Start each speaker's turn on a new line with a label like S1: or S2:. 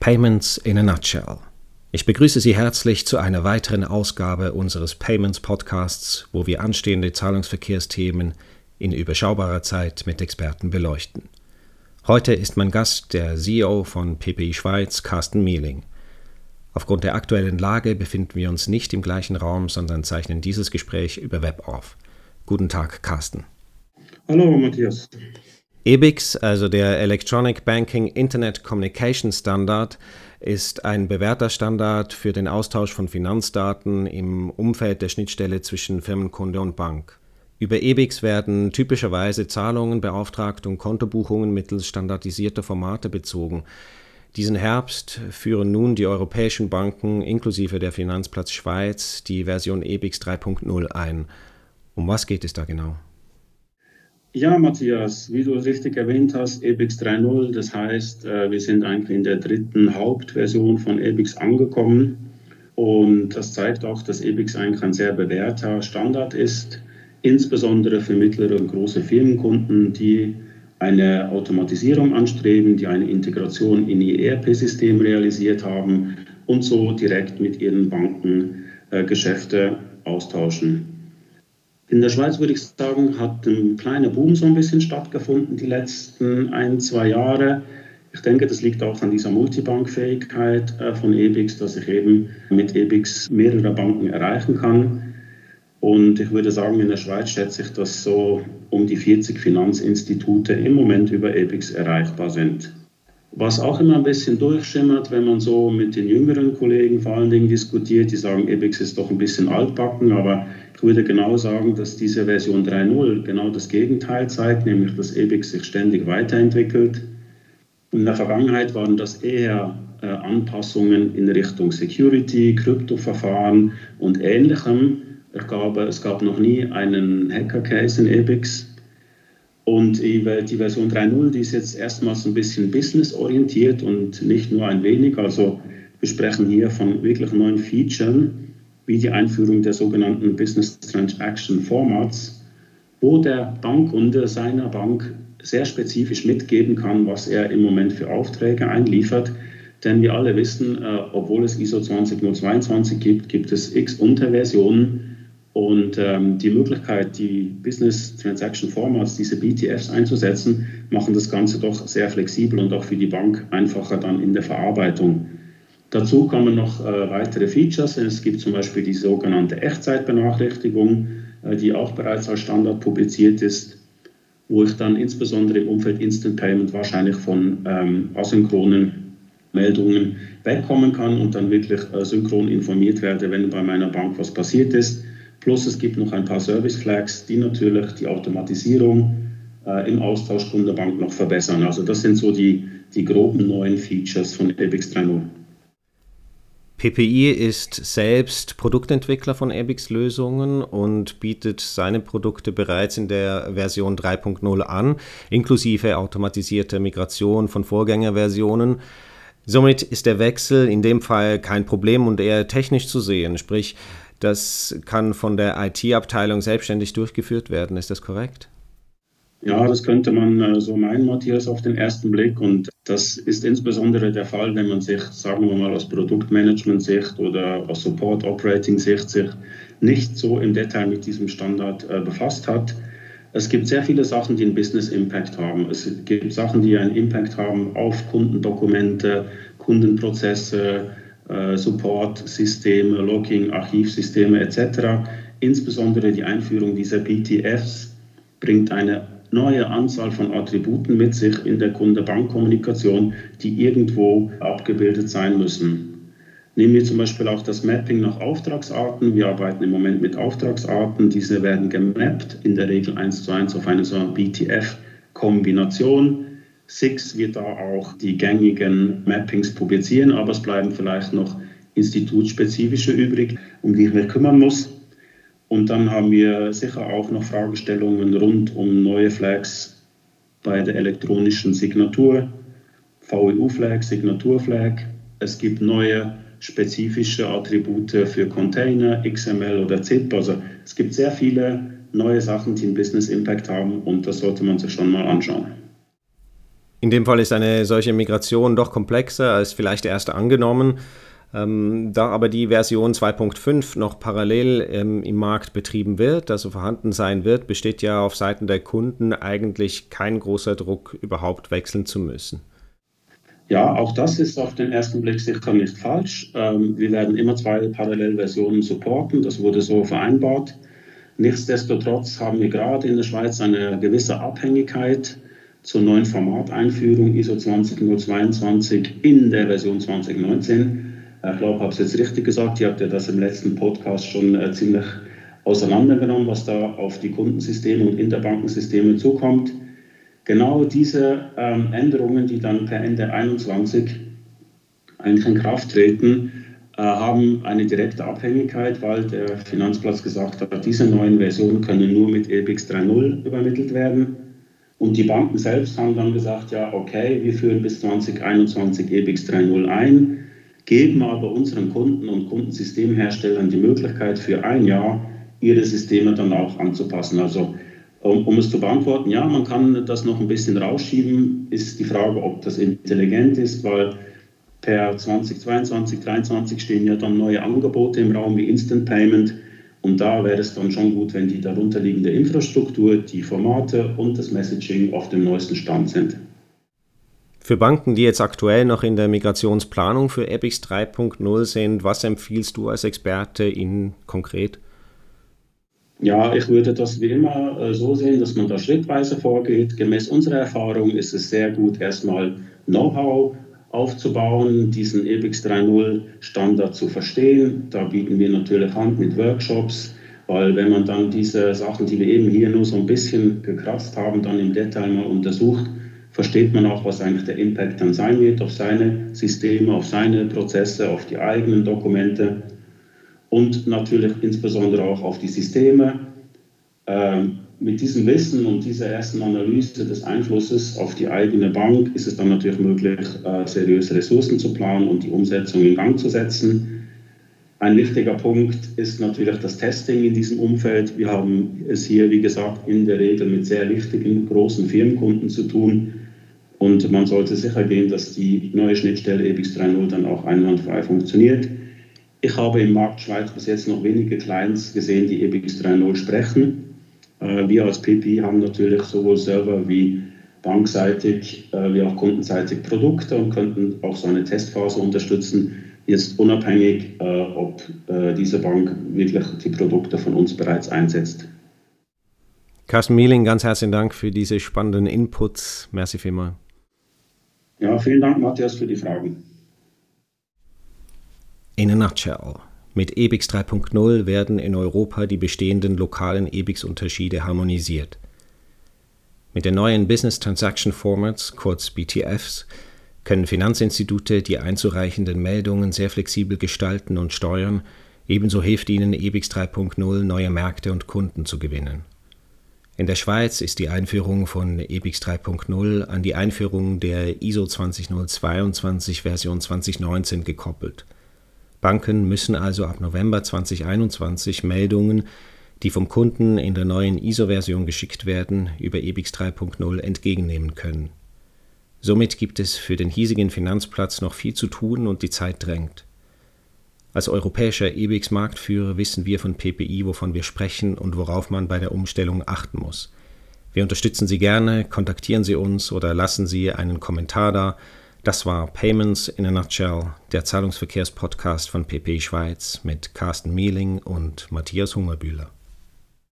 S1: Payments in a Nutshell. Ich begrüße Sie herzlich zu einer weiteren Ausgabe unseres Payments Podcasts, wo wir anstehende Zahlungsverkehrsthemen in überschaubarer Zeit mit Experten beleuchten. Heute ist mein Gast der CEO von PPI Schweiz, Carsten Mieling. Aufgrund der aktuellen Lage befinden wir uns nicht im gleichen Raum, sondern zeichnen dieses Gespräch über Web auf. Guten Tag, Carsten.
S2: Hallo, Matthias.
S1: EBIX, also der Electronic Banking Internet Communication Standard, ist ein bewährter Standard für den Austausch von Finanzdaten im Umfeld der Schnittstelle zwischen Firmenkunde und Bank. Über EBIX werden typischerweise Zahlungen beauftragt und Kontobuchungen mittels standardisierter Formate bezogen. Diesen Herbst führen nun die europäischen Banken inklusive der Finanzplatz Schweiz die Version EBIX 3.0 ein. Um was geht es da genau?
S2: Ja, Matthias, wie du richtig erwähnt hast, EBIX 3.0, das heißt, äh, wir sind eigentlich in der dritten Hauptversion von EBIX angekommen. Und das zeigt auch, dass EBIX eigentlich ein sehr bewährter Standard ist, insbesondere für mittlere und große Firmenkunden, die eine Automatisierung anstreben, die eine Integration in ihr ERP-System realisiert haben und so direkt mit ihren Banken äh, Geschäfte austauschen. In der Schweiz würde ich sagen, hat ein kleiner Boom so ein bisschen stattgefunden die letzten ein, zwei Jahre. Ich denke, das liegt auch an dieser Multibankfähigkeit äh, von EBIX, dass ich eben mit EBIX mehrere Banken erreichen kann. Und ich würde sagen, in der Schweiz schätze ich, dass so um die 40 Finanzinstitute im Moment über EBIX erreichbar sind. Was auch immer ein bisschen durchschimmert, wenn man so mit den jüngeren Kollegen vor allen Dingen diskutiert, die sagen, EBIX ist doch ein bisschen altbacken, aber ich würde genau sagen, dass diese Version 3.0 genau das Gegenteil zeigt, nämlich dass EBIX sich ständig weiterentwickelt. In der Vergangenheit waren das eher äh, Anpassungen in Richtung Security, Kryptoverfahren und Ähnlichem. Ich glaube, es gab noch nie einen Hacker-Case in EBIX. Und die Version 3.0, die ist jetzt erstmals ein bisschen businessorientiert und nicht nur ein wenig. Also wir sprechen hier von wirklich neuen Features, wie die Einführung der sogenannten Business Transaction Formats, wo der Bankkunde seiner Bank sehr spezifisch mitgeben kann, was er im Moment für Aufträge einliefert. Denn wir alle wissen, äh, obwohl es ISO 20022 gibt, gibt es x Unterversionen. Und ähm, die Möglichkeit, die Business Transaction Formats, diese BTFs einzusetzen, machen das Ganze doch sehr flexibel und auch für die Bank einfacher dann in der Verarbeitung. Dazu kommen noch äh, weitere Features. Es gibt zum Beispiel die sogenannte Echtzeitbenachrichtigung, äh, die auch bereits als Standard publiziert ist, wo ich dann insbesondere im Umfeld Instant Payment wahrscheinlich von ähm, asynchronen Meldungen wegkommen kann und dann wirklich äh, synchron informiert werde, wenn bei meiner Bank was passiert ist. Plus es gibt noch ein paar Service Flags, die natürlich die Automatisierung äh, im Austausch Kundenbank noch verbessern. Also das sind so die, die groben neuen Features von EBIX 3.0.
S1: PPI ist selbst Produktentwickler von ABIX-Lösungen und bietet seine Produkte bereits in der Version 3.0 an, inklusive automatisierter Migration von Vorgängerversionen. Somit ist der Wechsel in dem Fall kein Problem und eher technisch zu sehen, sprich, das kann von der IT-Abteilung selbstständig durchgeführt werden. Ist das korrekt?
S2: Ja, das könnte man äh, so meinen, Matthias, auf den ersten Blick. Und das ist insbesondere der Fall, wenn man sich, sagen wir mal, aus Produktmanagement-Sicht oder aus Support-Operating-Sicht sich nicht so im Detail mit diesem Standard äh, befasst hat. Es gibt sehr viele Sachen, die einen Business Impact haben. Es gibt Sachen, die einen Impact haben auf Kundendokumente, Kundenprozesse, Support-Systeme, Logging, Archivsysteme etc. Insbesondere die Einführung dieser PTFs bringt eine neue Anzahl von Attributen mit sich in der Kunde-Bank-Kommunikation, die irgendwo abgebildet sein müssen. Nehmen wir zum Beispiel auch das Mapping nach Auftragsarten. Wir arbeiten im Moment mit Auftragsarten. Diese werden gemappt, in der Regel eins zu eins auf eine so BTF-Kombination. Six wird da auch die gängigen Mappings publizieren, aber es bleiben vielleicht noch institutsspezifische übrig, um die ich mich kümmern muss. Und dann haben wir sicher auch noch Fragestellungen rund um neue Flags bei der elektronischen Signatur, VEU-Flag, Signatur-Flag. Es gibt neue spezifische Attribute für Container, XML oder ZIP. Also es gibt sehr viele neue Sachen, die einen Business Impact haben und das sollte man sich schon mal anschauen.
S1: In dem Fall ist eine solche Migration doch komplexer als vielleicht erst angenommen. Ähm, da aber die Version 2.5 noch parallel ähm, im Markt betrieben wird, also vorhanden sein wird, besteht ja auf Seiten der Kunden eigentlich kein großer Druck, überhaupt wechseln zu müssen.
S2: Ja, auch das ist auf den ersten Blick sicher nicht falsch. Ähm, wir werden immer zwei Parallelversionen supporten, das wurde so vereinbart. Nichtsdestotrotz haben wir gerade in der Schweiz eine gewisse Abhängigkeit zur neuen Formateinführung ISO 20022 in der Version 2019 ich glaube, ich habe es jetzt richtig gesagt. Ihr habt ja das im letzten Podcast schon äh, ziemlich auseinandergenommen, was da auf die Kundensysteme und Interbankensysteme zukommt. Genau diese ähm, Änderungen, die dann per Ende 2021 eigentlich in Kraft treten, äh, haben eine direkte Abhängigkeit, weil der Finanzplatz gesagt hat, diese neuen Versionen können nur mit EBIX 3.0 übermittelt werden. Und die Banken selbst haben dann gesagt, ja, okay, wir führen bis 2021 EBIX 3.0 ein geben aber unseren Kunden und Kundensystemherstellern die Möglichkeit, für ein Jahr ihre Systeme dann auch anzupassen. Also um, um, es zu beantworten, ja, man kann das noch ein bisschen rausschieben, ist die Frage, ob das intelligent ist, weil per 2022, 2023 stehen ja dann neue Angebote im Raum wie Instant Payment. Und da wäre es dann schon gut, wenn die darunterliegende Infrastruktur, die Formate und das Messaging auf dem neuesten Stand sind.
S1: Für Banken, die jetzt aktuell noch in der Migrationsplanung für EPIX 3.0 sind, was empfiehlst du als Experte ihnen konkret?
S2: Ja, ich würde das wie immer äh, so sehen, dass man da schrittweise vorgeht. Gemäß unserer Erfahrung ist es sehr gut, erstmal Know-how aufzubauen, diesen EBIX 3.0 Standard zu verstehen. Da bieten wir natürlich Hand mit Workshops, weil wenn man dann diese Sachen, die wir eben hier nur so ein bisschen gekratzt haben, dann im Detail mal untersucht, versteht man auch, was eigentlich der Impact dann sein wird auf seine Systeme, auf seine Prozesse, auf die eigenen Dokumente und natürlich insbesondere auch auf die Systeme. Ähm, mit diesem Wissen und dieser ersten Analyse des Einflusses auf die eigene Bank ist es dann natürlich möglich, äh, seriöse Ressourcen zu planen und die Umsetzung in Gang zu setzen. Ein wichtiger Punkt ist natürlich das Testing in diesem Umfeld. Wir haben es hier, wie gesagt, in der Regel mit sehr wichtigen, großen Firmenkunden zu tun, und man sollte sicher gehen, dass die neue Schnittstelle EBIX 3.0 dann auch einwandfrei funktioniert. Ich habe im Markt Schweiz bis jetzt noch wenige Clients gesehen, die EBIX 3.0 sprechen. Äh, wir als PP haben natürlich sowohl Server wie bankseitig äh, wie auch kundenseitig Produkte und könnten auch so eine Testphase unterstützen, jetzt unabhängig, äh, ob diese Bank wirklich die Produkte von uns bereits einsetzt.
S1: Carsten Mieling, ganz herzlichen Dank für diese spannenden Inputs. Merci vielmals.
S2: Ja, vielen Dank, Matthias, für die Fragen.
S1: In a nutshell. Mit EBIX 3.0 werden in Europa die bestehenden lokalen EBIX-Unterschiede harmonisiert. Mit den neuen Business Transaction Formats, kurz BTFs, können Finanzinstitute die einzureichenden Meldungen sehr flexibel gestalten und steuern, ebenso hilft ihnen EBIX 3.0 neue Märkte und Kunden zu gewinnen. In der Schweiz ist die Einführung von EPIX 3.0 an die Einführung der ISO 20022 Version 2019 gekoppelt. Banken müssen also ab November 2021 Meldungen, die vom Kunden in der neuen ISO-Version geschickt werden, über EPIX 3.0 entgegennehmen können. Somit gibt es für den hiesigen Finanzplatz noch viel zu tun und die Zeit drängt. Als europäischer EBIX-Marktführer wissen wir von PPI, wovon wir sprechen und worauf man bei der Umstellung achten muss. Wir unterstützen Sie gerne, kontaktieren Sie uns oder lassen Sie einen Kommentar da. Das war Payments in a Nutshell, der Zahlungsverkehrspodcast von PPI Schweiz mit Carsten Mieling und Matthias Hungerbühler.